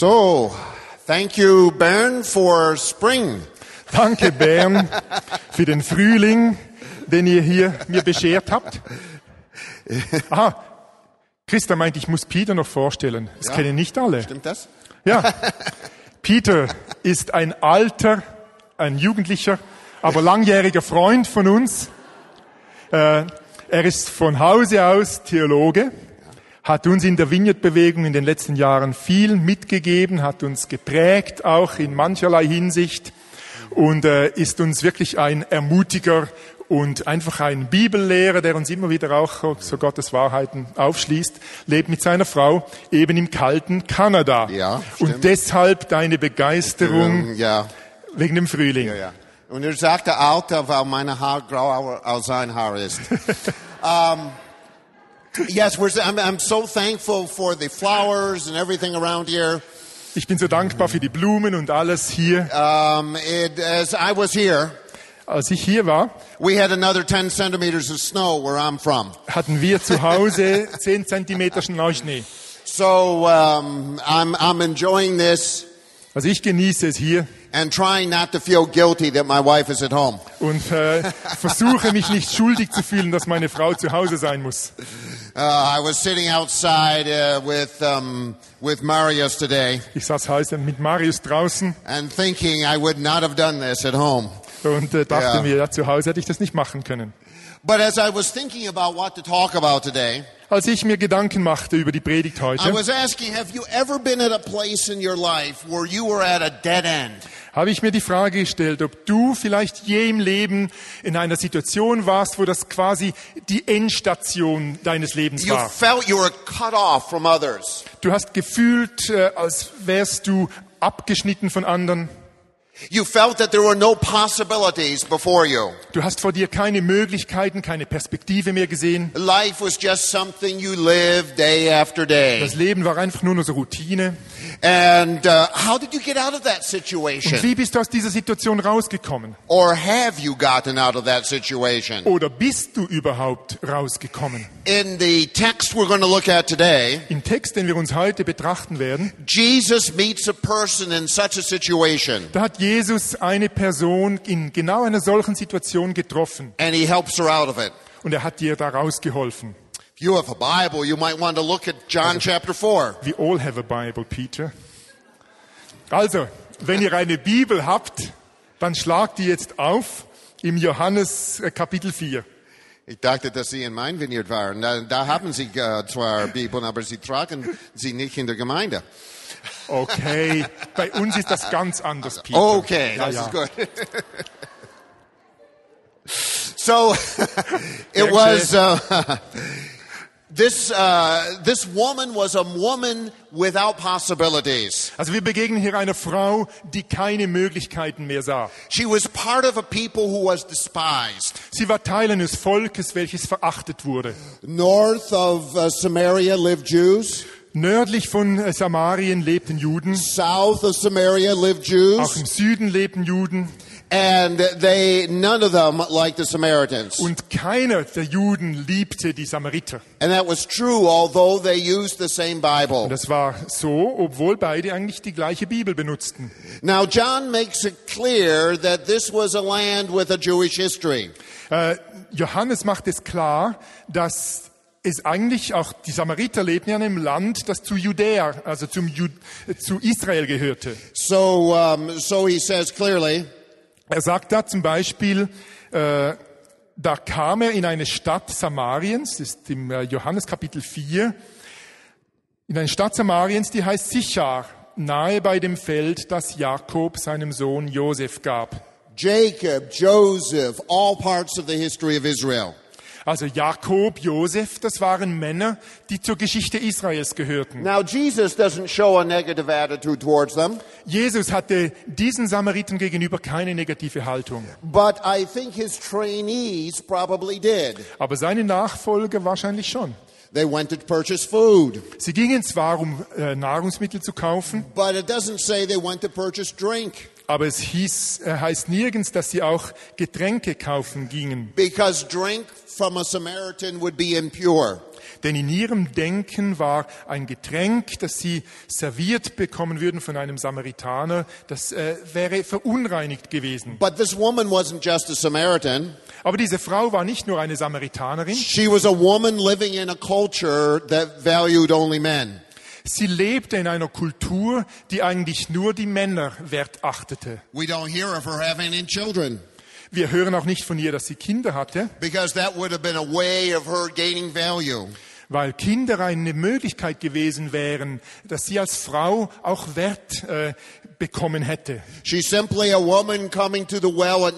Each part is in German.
So, thank you, Bern, for spring. Danke, Bern, für den Frühling, den ihr hier mir beschert habt. Aha, Christa meint, ich muss Peter noch vorstellen. Das Ja. kennen nicht alle. Stimmt das? Ja, Peter ist ein alter, ein jugendlicher, aber langjähriger Freund von uns. Äh, er ist von Hause aus Theologe, hat uns in der Vineyard-Bewegung in den letzten Jahren viel mitgegeben, hat uns geprägt, auch in mancherlei Hinsicht und äh, ist uns wirklich ein Ermutiger und einfach ein Bibellehrer, der uns immer wieder auch so Gottes Wahrheiten aufschließt, lebt mit seiner Frau eben im kalten Kanada. Ja, und deshalb deine Begeisterung Ähm, ja, wegen dem Frühling. ja, ja. Und er sagte Alter, weil meine Haar grau als sein Haar ist. um, yes, we're, I'm, I'm so thankful for the flowers and everything around here. Ich bin so dankbar für die Blumen und alles hier. Um, it, as I was here, Als ich hier war, we had another 10 centimeters of snow where I'm from. hatten wir zu Hause 10 Zentimeter Neuschnee. So um, I'm, I'm enjoying this Also ich genieße es hier and trying not to feel guilty that my wife is at home. und äh, versuche mich nicht schuldig zu fühlen, dass meine Frau zu Hause sein muss. Uh, I was sitting outside uh, with, um, with Marius today Ich saß heute mit Marius draußen and thinking I would not have done this at home. und äh, dachte Ja. mir, ja, zu Hause hätte ich das nicht machen können. But as I was thinking about what to talk about today, Als ich mir Gedanken machte über die Predigt I heute, was asking, have you ever been at a place in your life where you were at a dead end? habe ich mir die Frage gestellt, ob du vielleicht je im Leben in einer Situation warst, wo das quasi die Endstation deines Lebens You war. Du hast gefühlt, äh, als wärst du abgeschnitten von anderen. You felt that there were no possibilities before you. Du hast vor dir keine Möglichkeiten, keine Perspektive mehr gesehen. Life was just something you lived day after day. Das Leben war einfach nur so Routine. And uh, how did you get out of that Und situation? wie bist du aus dieser Situation rausgekommen? Or have you gotten out of that situation? Oder bist du überhaupt rausgekommen? In the text we're going to look at today, Im Text, den wir uns heute betrachten werden, Jesus meets a person in such a situation da hat Jesus eine Person in genau einer solchen Situation getroffen and he helps her out of it. und er hat dir da rausgeholfen. If you have a Bible, you might want to look at John chapter 4. We all have a Bible, Peter. Also, wenn ihr eine Bibel habt, dann schlagt die jetzt auf im Johannes äh, Kapitel 4. Ich dachte, dass Sie in mein Vineyard waren. Da, da haben Sie äh, zwar Bibeln, aber Sie tragen sie nicht in der Gemeinde. Okay, bei uns ist das ganz anders, Peter. Okay, ja, das ja. ist gut. so, it was, uh, this, uh, this woman was a woman without possibilities. Also wir begegnen hier einer Frau, die keine Möglichkeiten mehr sah. She was part of a people who was despised. Sie war Teil eines Volkes, welches verachtet wurde. North of uh, Samaria lived Jews. Nördlich von äh, Samarien lebten Juden, South of Samaria lived auch Jews. im Süden lebten Juden And they, none of them liked the Samaritans. und keiner der Juden liebte die Samariter. And that was true, although they used the same Bible. Das war so, obwohl beide eigentlich die gleiche Bibel benutzten. Now, John makes it clear that this was a land with a Jewish history. Äh, Johannes macht es klar, dass es eigentlich auch, die Samariter lebten ja in einem Land, das zu Judäa, also zum Ju zu Israel gehörte. So, um, so he says clearly, Er sagt da zum Beispiel, äh, da kam er in eine Stadt Samariens, das ist im äh, Johannes Kapitel 4, in eine Stadt Samariens, die heißt Sichar, nahe bei dem Feld, das Jakob seinem Sohn Josef gab. Jacob, Joseph, all parts of the history of Israel. Also Jakob, Josef, das waren Männer, die zur Geschichte Israels gehörten. Now, Jesus doesn't show a negative attitude towards them, Jesus hatte diesen Samariten gegenüber keine negative Haltung, but I think his trainees probably did. aber seine Nachfolger wahrscheinlich schon. They went to purchase food, Sie gingen zwar, um äh, Nahrungsmittel zu kaufen, but it doesn't say they went to purchase drink aber es hieß, äh, heißt nirgends, dass sie auch Getränke kaufen gingen, because drink from a Samaritan would be impure. Denn in ihrem Denken war ein Getränk, das sie serviert bekommen würden von einem Samaritaner, das äh, wäre verunreinigt gewesen. But this woman wasn't just a Samaritan. Aber diese Frau war nicht nur eine Samaritanerin, She was a woman living in a culture that valued only men. Sie lebte in einer Kultur, die eigentlich nur die Männer wert achtete. We don't hear of her having any children Wir hören auch nicht von ihr, dass sie Kinder hatte, because that would have been a way of her gaining value. weil Kinder eine Möglichkeit gewesen wären, dass sie als Frau auch Wert äh, bekommen hätte. She's simply a woman coming to the well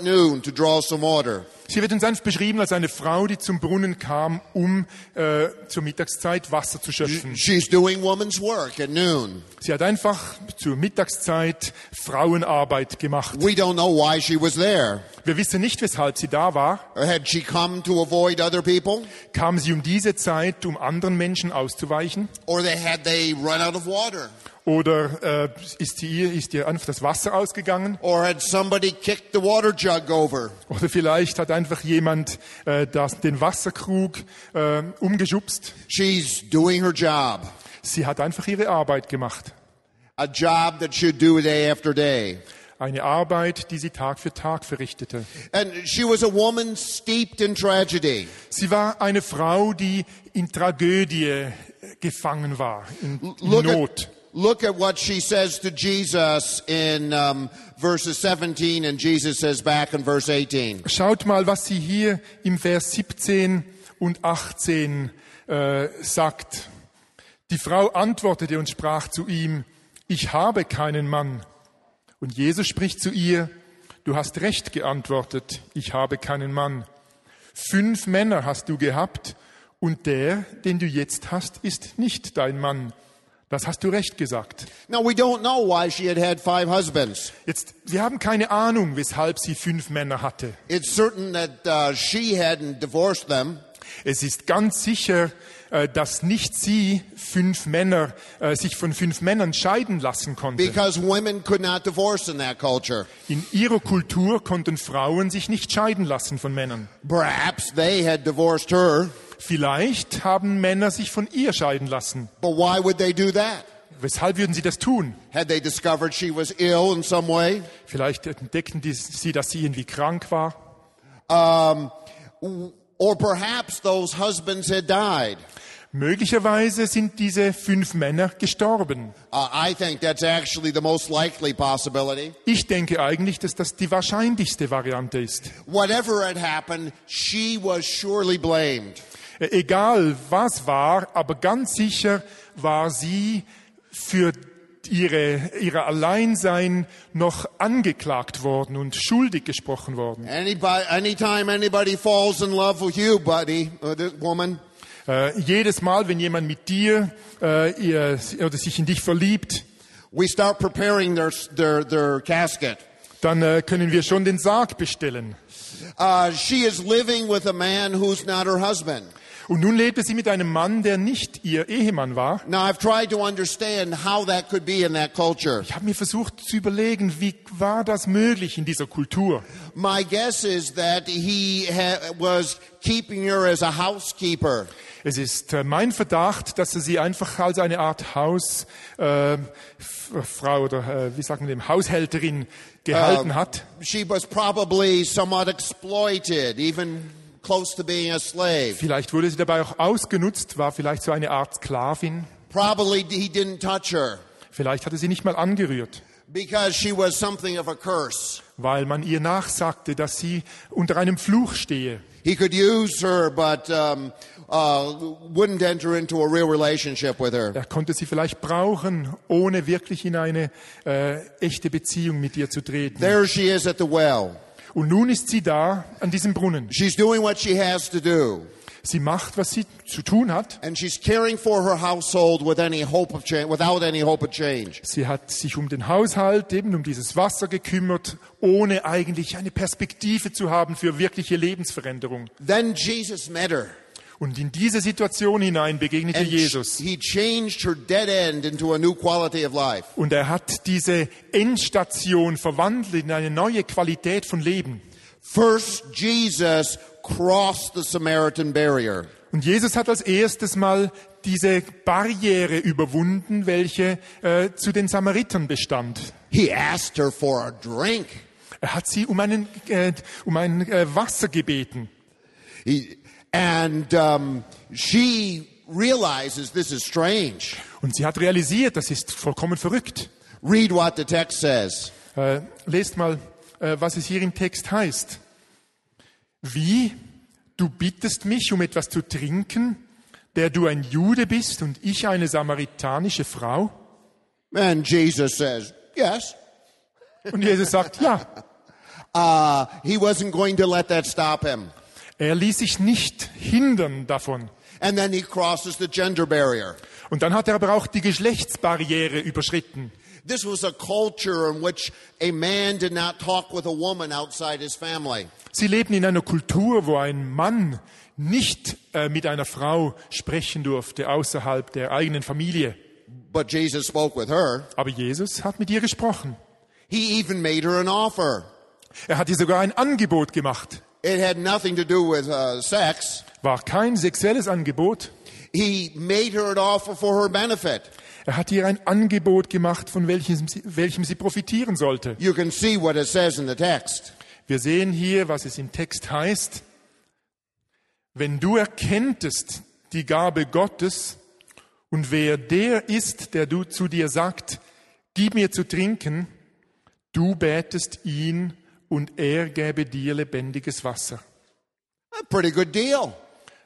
Sie wird uns einfach beschrieben als eine Frau, die zum Brunnen kam, um äh, zur Mittagszeit Wasser zu schöpfen. She's doing woman's work at noon. Sie hat einfach zur Mittagszeit Frauenarbeit gemacht. We don't know why she was there. Wir wissen nicht, weshalb sie da war. Had she come to avoid other people? Kam sie um diese Zeit, um anderen Menschen auszuweichen? Or they had they run out of water? Oder äh, ist, ihr, ist ihr einfach das Wasser ausgegangen? Or had somebody kicked the water jug over? Oder vielleicht hat einfach jemand äh, das, den Wasserkrug äh, umgeschubst? She's doing her job. Sie hat einfach ihre Arbeit gemacht. A job that she'd do day after day. Eine Arbeit, die sie Tag für Tag verrichtete. And she was a woman steeped in tragedy. Sie war eine Frau, die in Tragödie gefangen war, in, in Not. at, look at what she says to Jesus in um, verses 17, and Jesus says back in verse 18. Schaut mal, was sie hier im Vers 17 und 18 äh, sagt. Die Frau antwortete und sprach zu ihm, ich habe keinen Mann. Und Jesus spricht zu ihr, du hast recht geantwortet, ich habe keinen Mann. Fünf Männer hast du gehabt und der, den du jetzt hast, ist nicht dein Mann. Das hast du recht gesagt. Now, we don't know why she had had five husbands. Jetzt, wir haben keine Ahnung, weshalb sie fünf Männer hatte. It's certain that uh, she hadn't divorced them. Es ist ganz sicher, äh, dass nicht sie fünf Männer äh, sich von fünf Männern scheiden lassen konnte. because women could not divorce in that culture. In ihrer Kultur konnten Frauen sich nicht scheiden lassen von Männern. Perhaps they had divorced her, Vielleicht haben Männer sich von ihr scheiden lassen. but why would they do that? Weshalb würden sie das tun? Had they discovered she was ill in some way? Vielleicht entdeckten die, sie, dass sie irgendwie krank war. Um, or perhaps those husbands had died. Möglicherweise sind diese fünf Männer gestorben. Uh, I think that's actually the most likely possibility. Ich denke eigentlich, dass das die wahrscheinlichste Variante ist. Whatever had happened, she was surely blamed. Äh, Egal was war, aber ganz sicher war sie für ihre, ihre Alleinsein noch angeklagt worden und schuldig gesprochen worden. Anybody, anytime anybody falls in love with you, buddy, or this woman, Äh, jedes Mal, wenn jemand mit dir äh, ihr, oder sich in dich verliebt, we start preparing their, their, their casket. dann äh, können wir schon den Sarg bestellen. Uh, she is living with a man who's not her husband. Und nun lebte sie mit einem Mann, der nicht ihr Ehemann war. Now, I've tried to understand how that could be in that culture. Ich habe mir versucht zu überlegen, wie war das möglich in dieser Kultur? My guess is that he was keeping her as a housekeeper. Es ist äh, mein Verdacht, dass er sie einfach als eine Art Hausfrau äh, F- Frau oder äh, wie sagen wir dem Haushälterin gehalten hat. She was probably somewhat exploited, even close to being a slave. Vielleicht wurde sie dabei auch ausgenutzt, war vielleicht so eine Art Sklavin. Probably he didn't touch her Vielleicht hatte sie nicht mal angerührt, because she was something of a curse. weil man ihr nachsagte, dass sie unter einem Fluch stehe. He could use her, but um, uh, wouldn't enter into a real relationship with her. Er konnte sie vielleicht brauchen, ohne wirklich in eine äh, echte Beziehung mit ihr zu treten. There she is at the well. Und nun ist sie da an diesem Brunnen. She's doing what she has to do, Sie macht, was sie zu tun hat. and she's caring for her household with any hope of change, without any hope of change. Sie hat sich um den Haushalt, eben um dieses Wasser gekümmert, ohne eigentlich eine Perspektive zu haben für wirkliche Lebensveränderung. Then Jesus met her. Und in diese Situation hinein begegnete And Jesus. he changed her dead end into a new quality of life. Und er hat diese Endstation verwandelt in eine neue Qualität von Leben. First, Jesus crossed the Samaritan barrier. Und Jesus hat als erstes mal diese Barriere überwunden, welche äh, zu den Samaritern bestand. He asked her for a drink. Er hat sie um, einen, äh, um ein äh, Wasser gebeten. He, and um, she realizes this is strange. Und sie hat realisiert, das ist vollkommen verrückt. Read what the text says. Äh, lest mal, äh, was es hier im Text heißt. Wie? Du bittest mich um etwas zu trinken, der du ein Jude bist und ich eine samaritanische Frau? And Jesus says, yes. Und Jesus sagt, ja. Uh, he wasn't going to let that stop him. Er ließ sich nicht hindern davon. And then he crosses the gender barrier. Und dann hat er aber auch die Geschlechtsbarriere überschritten. This was a culture in which a man did not talk with a woman outside his family. Sie leben in einer Kultur, wo ein Mann nicht äh, mit einer Frau sprechen durfte außerhalb der eigenen Familie. But Jesus spoke with her. Aber Jesus hat mit ihr gesprochen. He even made her an offer. Er hat ihr sogar ein Angebot gemacht. It had nothing to do with uh, sex. War kein sexuelles Angebot. He made her an offer for her benefit. Er hat ihr ein Angebot gemacht, von welchem sie, welchem sie profitieren sollte. You can see what it says in the text. Wir sehen hier, was es im Text heißt. Wenn du erkenntest die Gabe Gottes und wer der ist, der du zu dir sagt, gib mir zu trinken, du betest ihn und er gäbe dir lebendiges Wasser. A pretty good deal.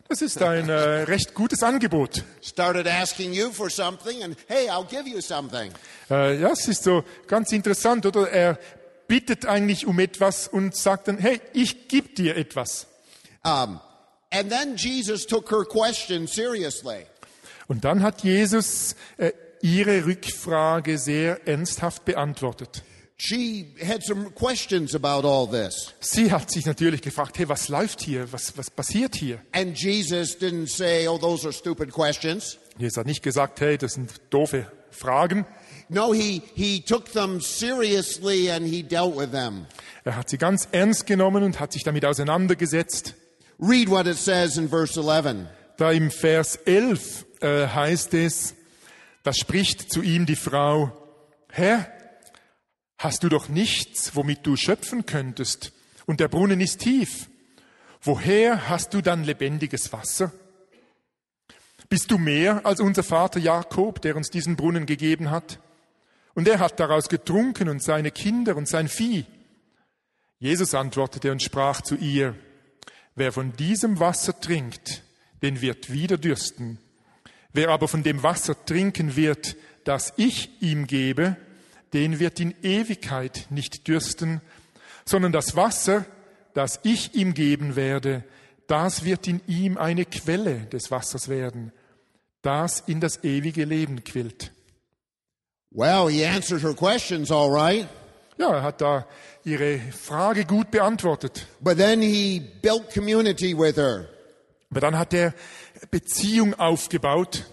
Das ist ein äh, recht gutes Angebot. Started asking you for something and hey, I'll give you something. Äh, ja, es ist so ganz interessant, oder? Er bittet eigentlich um etwas und sagt dann, hey, ich gebe dir etwas. Um, and then Jesus took her question seriously. Und dann hat Jesus äh, ihre Rückfrage sehr ernsthaft beantwortet. She had some questions about all this. Sie hat sich natürlich gefragt, hey, was läuft hier? Was, was passiert hier? And Jesus didn't say, oh, those are stupid questions. Jesus hat nicht gesagt, hey, das sind doofe Fragen. No, he, he took them seriously and he dealt with them. Er hat sie ganz ernst genommen und hat sich damit auseinandergesetzt. Read what it says in verse 11. Da im Vers 11 äh, heißt es, da spricht zu ihm die Frau, Herr, hast du doch nichts, womit du schöpfen könntest, und der Brunnen ist tief. Woher hast du dann lebendiges Wasser? Bist du mehr als unser Vater Jakob, der uns diesen Brunnen gegeben hat? Und er hat daraus getrunken und seine Kinder und sein Vieh. Jesus antwortete und sprach zu ihr, wer von diesem Wasser trinkt, den wird wieder dürsten. Wer aber von dem Wasser trinken wird, das ich ihm gebe, den wird in Ewigkeit nicht dürsten, sondern das Wasser, das ich ihm geben werde, das wird in ihm eine Quelle des Wassers werden, das in das ewige Leben quillt. Well, he answered her questions all right, Ja, er hat da ihre Frage gut beantwortet. but then he built community with her. Aber dann hat er Beziehung aufgebaut.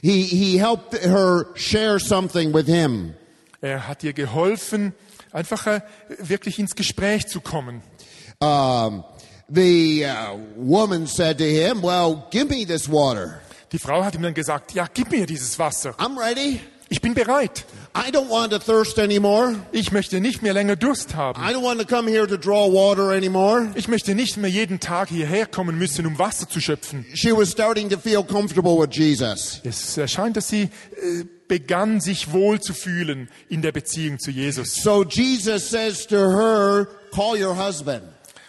He, he helped her share something with him. Er hat ihr geholfen, einfach äh, wirklich ins Gespräch zu kommen. Um, the uh, woman said to him, well, give me this water. Die Frau hat ihm dann gesagt, ja, gib mir dieses Wasser. I'm ready. Ich bin bereit. I don't want to thirst anymore. Ich möchte nicht mehr länger Durst haben. I don't want to come here to draw water anymore. Ich möchte nicht mehr jeden Tag hierher kommen müssen, um Wasser zu schöpfen. She was starting to feel comfortable with Jesus. Es erscheint, dass sie äh, begann, sich wohl zu fühlen in der Beziehung zu Jesus. So Jesus says to her, call your husband.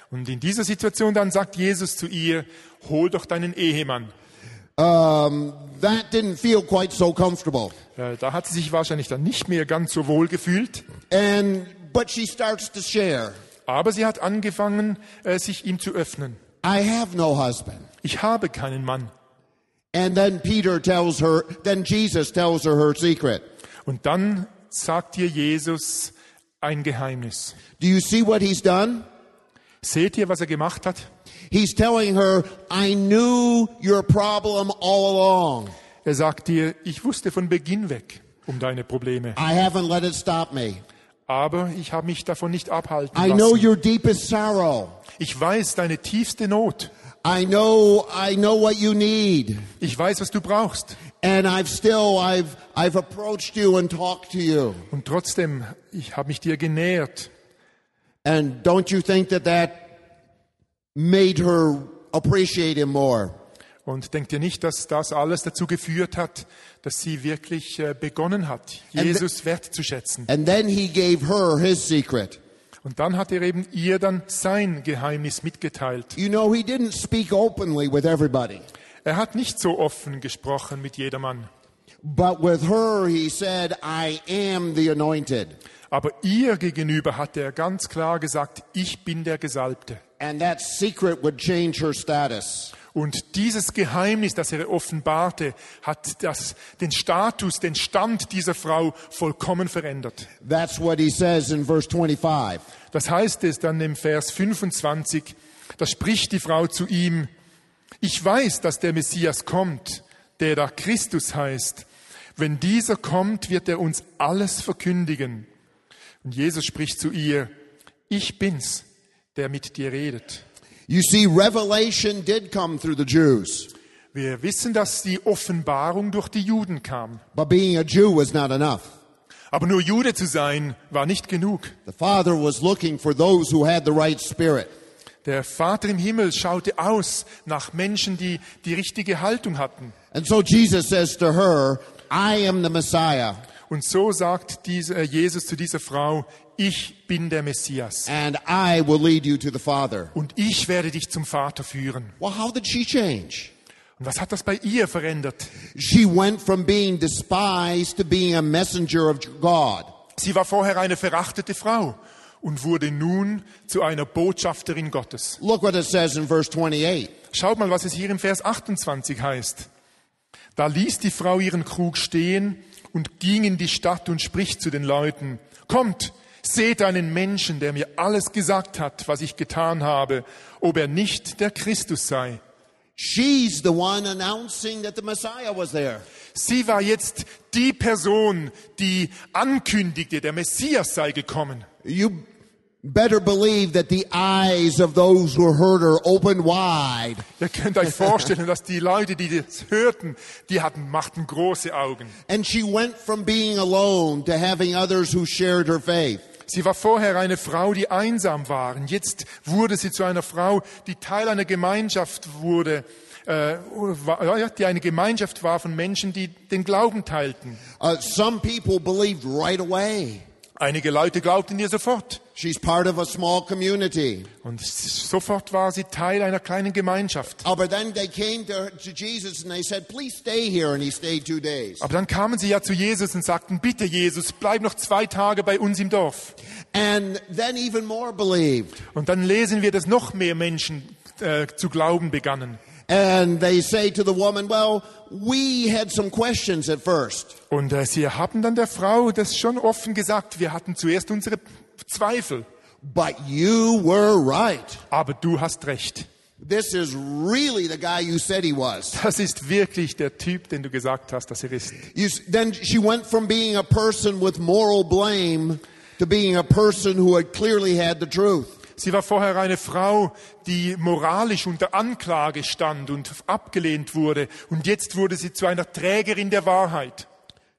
Und in dieser Situation dann sagt Jesus zu ihr, hol doch deinen Ehemann. Um, that didn't feel quite so comfortable. Äh, Da hat sie sich wahrscheinlich dann nicht mehr ganz so wohl gefühlt. And, but she starts to share. Aber sie hat angefangen, äh, sich ihm zu öffnen. I have no husband. Ich habe keinen Mann. And then Peter tells her, then Jesus tells her her secret. Und dann sagt ihr Jesus ein Geheimnis. Do you see what he's done? Seht ihr, was er gemacht hat? He's telling her, I knew your problem all along. Er sagt dir, ich wusste von Beginn weg um deine Probleme, I haven't let it stop me. aber ich habe mich davon nicht abhalten I know lassen. your deepest sorrow. Ich weiß deine tiefste Not. I know, I know what you need. Ich weiß, was du brauchst. And I've still, I've, I've approached you and talked to you. Und trotzdem, ich habe mich dir genähert. And don't you think that that made her appreciate him more? Und denkt ihr nicht, dass das alles dazu geführt hat, dass sie wirklich äh, begonnen hat, Jesus wertzuschätzen? And then he gave her his secret. Und dann hat er eben ihr dann sein Geheimnis mitgeteilt. You know, he didn't speak openly with everybody, Er hat nicht so offen gesprochen mit jedermann. but with her he said, I am the anointed. Aber ihr gegenüber hat er ganz klar gesagt, ich bin der Gesalbte. And that secret would change her status. Und dieses Geheimnis, das er offenbarte, hat das, den Status, den Stand dieser Frau vollkommen verändert. That's what he says in verse 25. Das heißt es dann im Vers 25, da spricht die Frau zu ihm, ich weiß, dass der Messias kommt, der da Christus heißt. Wenn dieser kommt, wird er uns alles verkündigen. Und Jesus spricht zu ihr, ich bin's, der mit dir redet. You see, revelation did come through the Jews, Wir wissen, dass die Offenbarung durch die Juden kam. but being a Jew was not enough. Aber nur Jude zu sein, war nicht genug. The Father was looking for those who had the right spirit. Der Vater im Himmel schaute aus nach Menschen, die die richtige Haltung hatten. And so Jesus says to her, I am the Messiah, Und so sagt dieser Jesus zu dieser Frau, ich bin der Messias and I will lead you to the Father. und ich werde dich zum Vater führen. Well, how did she change? Und was hat das bei ihr verändert? She went from being despised to being a messenger of God. Sie war vorher eine verachtete Frau und wurde nun zu einer Botschafterin Gottes. Look what it says in verse 28. Schaut mal, was es hier im Vers 28 heißt. Da ließ die Frau ihren Krug stehen und ging in die Stadt und spricht zu den Leuten, kommt, seht einen Menschen, der mir alles gesagt hat, was ich getan habe, ob er nicht der Christus sei. She's the one announcing that the Messiah was there. Sie war jetzt die Person, die ankündigte, der Messias sei gekommen. You better believe that the eyes of those who heard her opened wide. Ihr könnt euch vorstellen, dass die Leute, die das hörten, die hatten, machten große Augen. And she went from being alone to having others who shared her faith. Sie war vorher eine Frau, die einsam war. Jetzt wurde sie zu einer Frau, die Teil einer Gemeinschaft wurde, äh, war- die eine Gemeinschaft war von Menschen, die den Glauben teilten. Uh, some people believed right away. Einige Leute glaubten ihr sofort. She's part of a small community. Und sofort war sie Teil einer kleinen Gemeinschaft. But then they came to, to Jesus and they said, please stay here. And he stayed two days. Aber dann kamen sie ja zu Jesus und sagten, bitte Jesus, bleib noch zwei Tage bei uns im Dorf. And then even more believed. Und dann lesen wir, dass noch mehr Menschen äh, zu glauben begannen. And they say to the woman, well, we had some questions at first. Und äh, sie haben dann der Frau das schon offen gesagt. Wir hatten zuerst unsere Zweifel. But you were right. Aber du hast recht. This is really the guy you said he was. Das ist wirklich der Typ, den du gesagt hast, dass er ist. You, then she went from being a person with moral blame to being a person who had clearly had the truth. Sie war vorher eine Frau, die moralisch unter Anklage stand und abgelehnt wurde. Und jetzt wurde sie zu einer Trägerin der Wahrheit.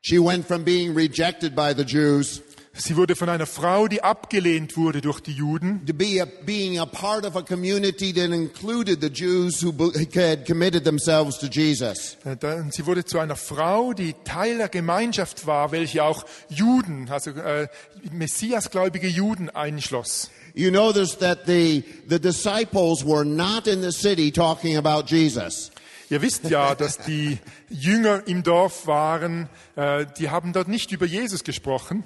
She went from being rejected by the Jews Sie wurde von einer Frau, die abgelehnt wurde durch die Juden, to be a, being a part of a community that included the Jews who had committed themselves to Jesus. Äh, sie wurde zu einer Frau, die Teil der Gemeinschaft war, welche auch Juden, also äh, Messiasgläubige Juden einschloss. You notice that the, the disciples were not in the city talking about Jesus. Ihr wisst ja, dass die Jünger im Dorf waren, äh, die haben dort nicht über Jesus gesprochen.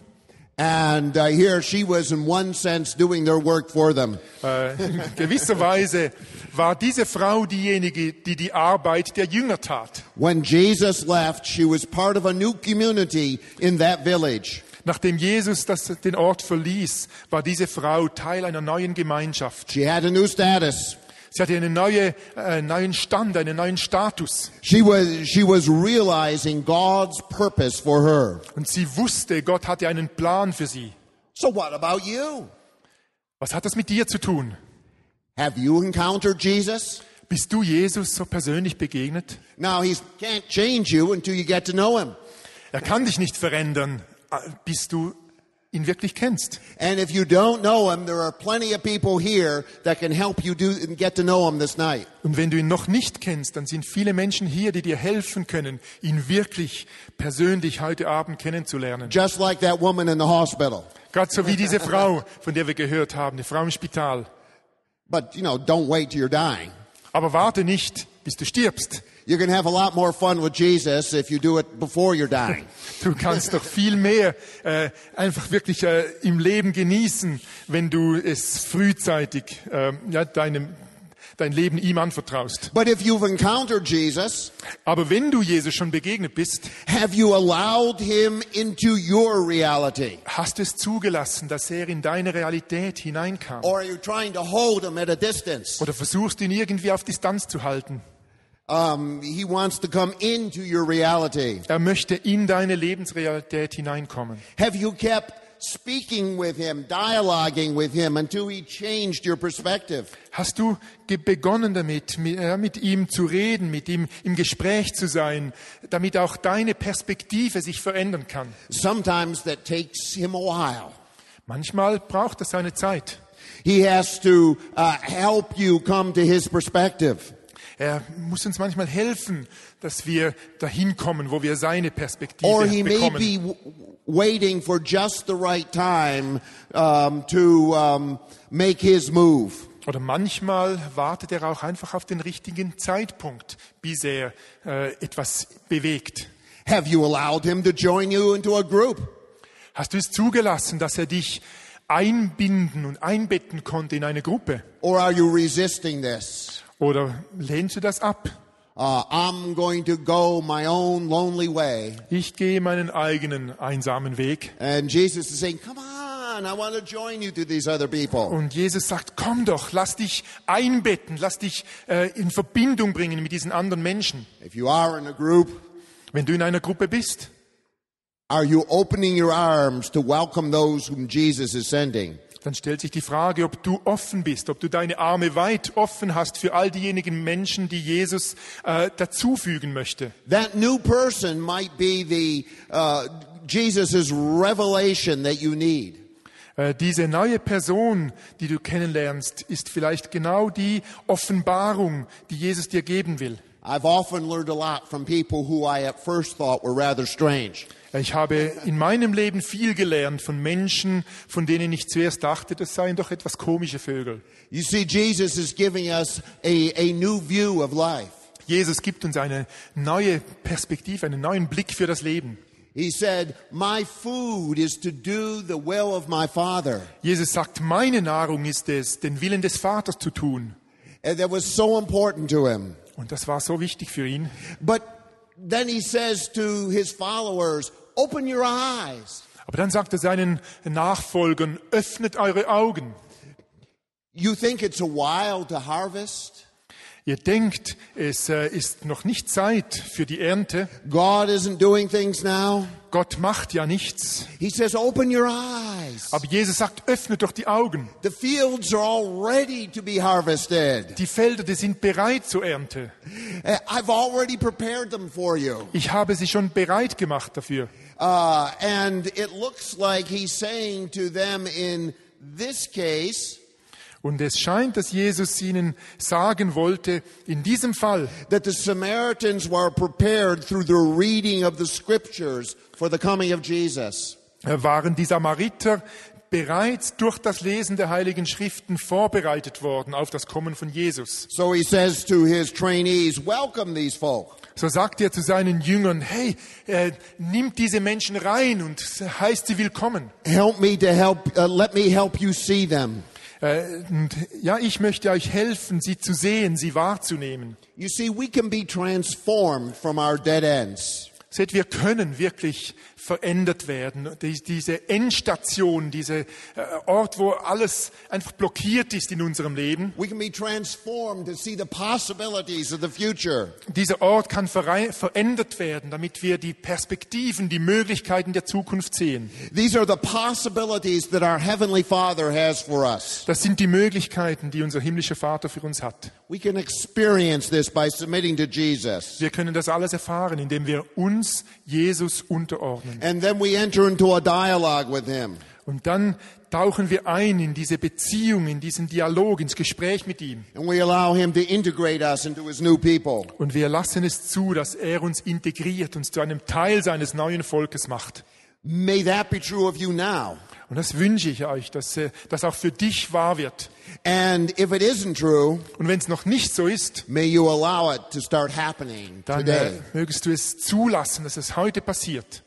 And uh, here she was, in one sense, doing their work for them. Äh, in gewisser Weise war diese Frau diejenige, die die Arbeit der Jünger tat. When Jesus left, she was part of a new community in that village. Nachdem Jesus das, den Ort verließ, war diese Frau Teil einer neuen Gemeinschaft. She had a new status. Sie hatte einen neue, äh, neuen Stand, einen neuen Status. She was, she was realizing God's purpose for her. Und sie wusste, Gott hatte einen Plan für sie. So what about you? Was hat das mit dir zu tun? Have you encountered Jesus? Bist du Jesus so persönlich begegnet? Now, he can't change you until you get to know him. Er kann dich nicht verändern, bis du ihn wirklich kennst. And if you don't know him, there are plenty of people here that can help you do and get to know him this night. Und wenn du ihn noch nicht kennst, dann sind viele Menschen hier, die dir helfen können, ihn wirklich persönlich heute Abend kennenzulernen. Just like that woman in the hospital. Gerade so wie diese Frau, von der wir gehört haben, die Frau im Spital. But, you know, don't wait till you're dying. Aber warte nicht, bis du stirbst. Going to have a lot more fun with Jesus if you do it before you're dying. Du kannst doch viel mehr äh, einfach wirklich äh, im Leben genießen, wenn du es frühzeitig äh, ja, deinem, dein Leben ihm anvertraust. But if you've encountered Jesus, Aber wenn du Jesus schon begegnet bist, have you allowed him into your reality? hast du es zugelassen, dass er in deine Realität hineinkam? Or are you trying to hold him at a distance? Oder versuchst du ihn irgendwie auf Distanz zu halten? Um, he wants to come into your reality. Er möchte in deine Lebensrealität hineinkommen. Have you kept speaking with him, dialoguing with him until he changed your perspective? Hast du begonnen damit, mit, äh, mit ihm zu reden, mit ihm im Gespräch zu sein, damit auch deine Perspektive sich verändern kann? Sometimes that takes him a while. Manchmal braucht es seine Zeit. He has to uh, help you come to his perspective. Er muss uns manchmal helfen, dass wir dahin kommen, wo wir seine Perspektive Or he may bekommen. be w- waiting for just the right time um, to um, make his move. Oder manchmal wartet er auch einfach auf den richtigen Zeitpunkt, bis er äh, etwas bewegt. Have you allowed him to join you into a group? Hast du es zugelassen, dass er dich einbinden und einbetten konnte in eine Gruppe? Or are you resisting this? Oder lehnst du das ab? Uh, I'm going to go my own lonely way. Ich gehe meinen eigenen einsamen Weg. And Jesus is saying, Come on, I want to join you to these other people. Und Jesus sagt, komm doch, lass dich einbetten, lass dich äh, in Verbindung bringen mit diesen anderen Menschen. If you are in a group, Wenn du in einer Gruppe bist, are you opening your arms to welcome those whom Jesus is sending? Dann stellt sich die Frage, ob du offen bist, ob du deine Arme weit offen hast für all diejenigen Menschen, die Jesus äh, dazufügen möchte. That new person might be the uh, Jesus' revelation that you need. Äh, diese neue Person, die du kennenlernst, ist vielleicht genau die Offenbarung, die Jesus dir geben will. I've often learned a lot from people who I at first thought were rather strange. Ich habe in meinem Leben viel gelernt von Menschen, von denen ich zuerst dachte, das seien doch etwas komische Vögel. You see, Jesus is giving us a, a new view of life. Jesus gibt uns eine neue Perspektive, einen neuen Blick für das Leben. He said, My food is to do the will of my Father. Jesus sagt, meine Nahrung ist es, den Willen des Vaters zu tun. And that was so important to him. Und das war so wichtig für ihn. But then he says to his followers, Open your eyes. Aber dann sagt er seinen Nachfolgern, öffnet eure Augen. You think it's a while to harvest? Ihr denkt, es äh, ist noch nicht Zeit für die Ernte. God isn't doing things now. Gott macht ja nichts. He says, Open your eyes. Aber Jesus sagt, öffnet doch die Augen. The fields are all ready to be harvested. Die Felder, die sind bereit zur Ernte. Uh, I've already prepared them for you. Ich habe sie schon bereit gemacht dafür. Uh, and it looks like he's saying to them in this case Und es scheint, dass Jesus ihnen sagen wollte, in diesem Fall, that the Samaritans were prepared through the reading of the scriptures for the coming of Jesus. äh, waren die Samariter bereits durch das Lesen der Heiligen Schriften vorbereitet worden auf das Kommen von Jesus. So he says to his trainees, welcome these folk. So sagt er zu seinen Jüngern, hey, äh, nimmt diese Menschen rein und heißt sie willkommen. Help me to help, uh, let me help you see them. Äh, und ja, ich möchte euch helfen, sie zu sehen, sie wahrzunehmen. You see, we can be transformed from our dead ends. Seht, wir können wirklich verändert werden. Die, diese Endstation, dieser äh, Ort, wo alles einfach blockiert ist in unserem Leben. We can be transformed to see the possibilities of the future. Dieser Ort kann verändert werden, damit wir die Perspektiven, die Möglichkeiten der Zukunft sehen. These are the possibilities that our Heavenly Father has for us. Das sind die Möglichkeiten, die unser himmlischer Vater für uns hat. We can experience this by submitting to Jesus. Wir können das alles erfahren, indem wir uns Jesus unterordnen. And then we enter into a dialogue with Him. Und dann tauchen wir ein in diese Beziehung, in diesen Dialog, ins Gespräch mit ihm. And we allow Him to integrate us into His new people. Und wir lassen es zu, dass er uns integriert, uns zu einem Teil seines neuen Volkes macht. May that be true of you now. Und das wünsche ich euch, dass äh, das auch für dich wahr wird. And if it isn't true, Und wenn es noch nicht so ist, may you allow it to start happening dann äh, today. mögest du es zulassen, dass es heute passiert.